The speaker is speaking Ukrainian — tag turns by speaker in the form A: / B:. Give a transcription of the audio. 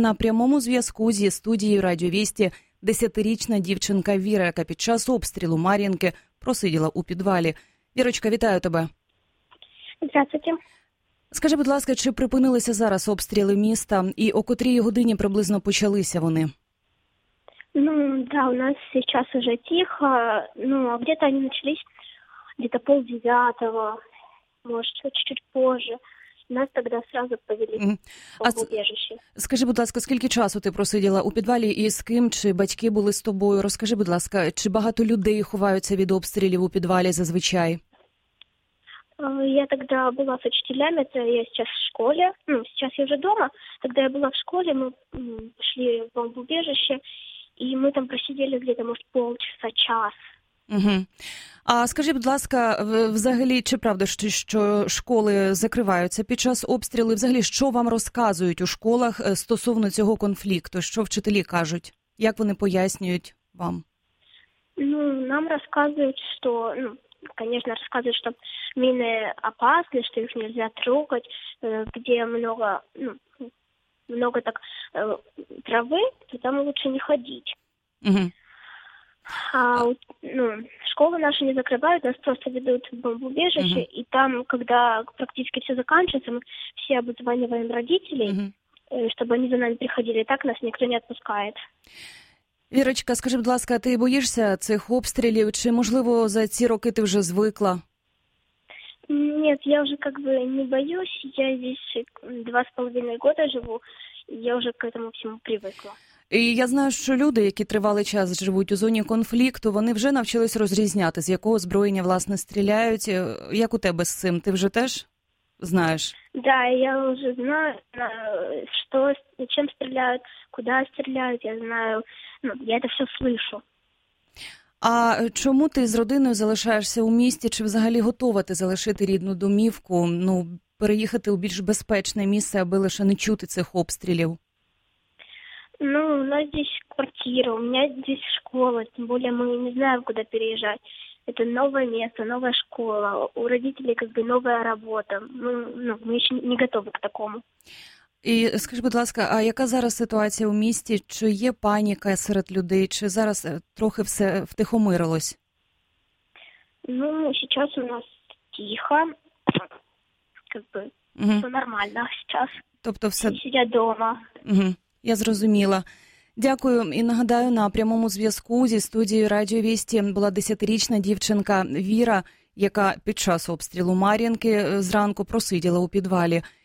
A: на прямому зв'язку зі студією Радіовісті десятирічна дівчинка Віра, яка під час обстрілу Мар'їнки просиділа у підвалі. Вірочка, вітаю тебе.
B: Здравствуйте.
A: Скажи, будь ласка, чи припинилися зараз обстріли міста, і о котрій годині приблизно почалися вони?
B: Ну, да, у нас сейчас уже тихо, ну, а где-то они начались где-то полдевятого, может, чуть-чуть позже. Нас тогда сразу повели
A: Мгм.
B: в
A: А ц-
B: убежище.
A: Скажи, будь ласка, скільки часу ти просиділа у підвалі і з ким? Чи батьки були з тобою? Розкажи, будь ласка, чи багато людей ховаються від обстрілів у підвалі зазвичай?
B: Э, Я тогда была с учителями, это я сейчас в школе, ну, сейчас я уже дома. Тогда я была в школе, мы м, пошли в бомбоубежище, и мы там просидели где-то, может, полчаса, час.
A: Угу. А скажи, будь ласка, в- взагалі, чи правда, що, що школи закриваються під час обстрілу? І Взагалі, що вам розказують у школах е, стосовно цього конфлікту? Що вчителі кажуть? Як вони пояснюють вам?
B: Ну, нам рассказывают, что, ну, конечно, рассказывают, что мины опасны, что их нельзя трогать, э, где много, ну, много так э, травы, то там лучше не ходить.
A: Угу.
B: А вот, ну, школы наши не закрывают, нас просто ведут в бомбоубежище,
A: Мгм.
B: и там, когда практически все заканчивается, мы все обзваниваем родителей,
A: Угу.
B: э, чтобы они за нами приходили, и так нас никто не отпускает.
A: Вірочка, скажи, будь ласка, ти боїшся цих обстрілів? Чи можливо за ці роки ти вже звикла?
B: Нет, я уже как бы не боюсь. Я здесь э, два с половиной года живу, и я уже к этому всему привыкла.
A: І я знаю, що люди, які тривалий час живуть у зоні конфлікту, вони вже навчились розрізняти, з якого озброєння власне стріляють. Е, Як у тебе з цим? Ти вже теж знаєш?
B: Да, я уже знаю, знаю, что, чем стреляют, куда стреляют, я знаю, ну, я это все слышу.
A: А чому ти з родиною залишаєшся у місті? Чи взагалі готова ти залишити рідну домівку? Ну переїхати у більш безпечне місце, аби лише не чути цих обстрілів?
B: Ну, у нас здесь квартира, у меня здесь школа, тем более мы не знаем, куда переезжать. Это новое место, новая школа, у родителей как бы новая работа. Ну, ну мы еще не готовы к такому.
A: І скажи, будь ласка, а яка зараз ситуація у місті? Чи є паніка серед людей? Чи зараз е, трохи все втихомирилось?
B: Ну, сейчас у нас тихо, как бы
A: Угу.
B: все нормально сейчас.
A: Тобто, все
B: Все сидят дома.
A: Угу, я зрозуміла. Дякую і нагадаю, на прямому зв'язку зі студією Радіо Вісті була десятирічна дівчинка Віра, яка під час обстрілу Мар'їнки е, зранку просиділа у підвалі.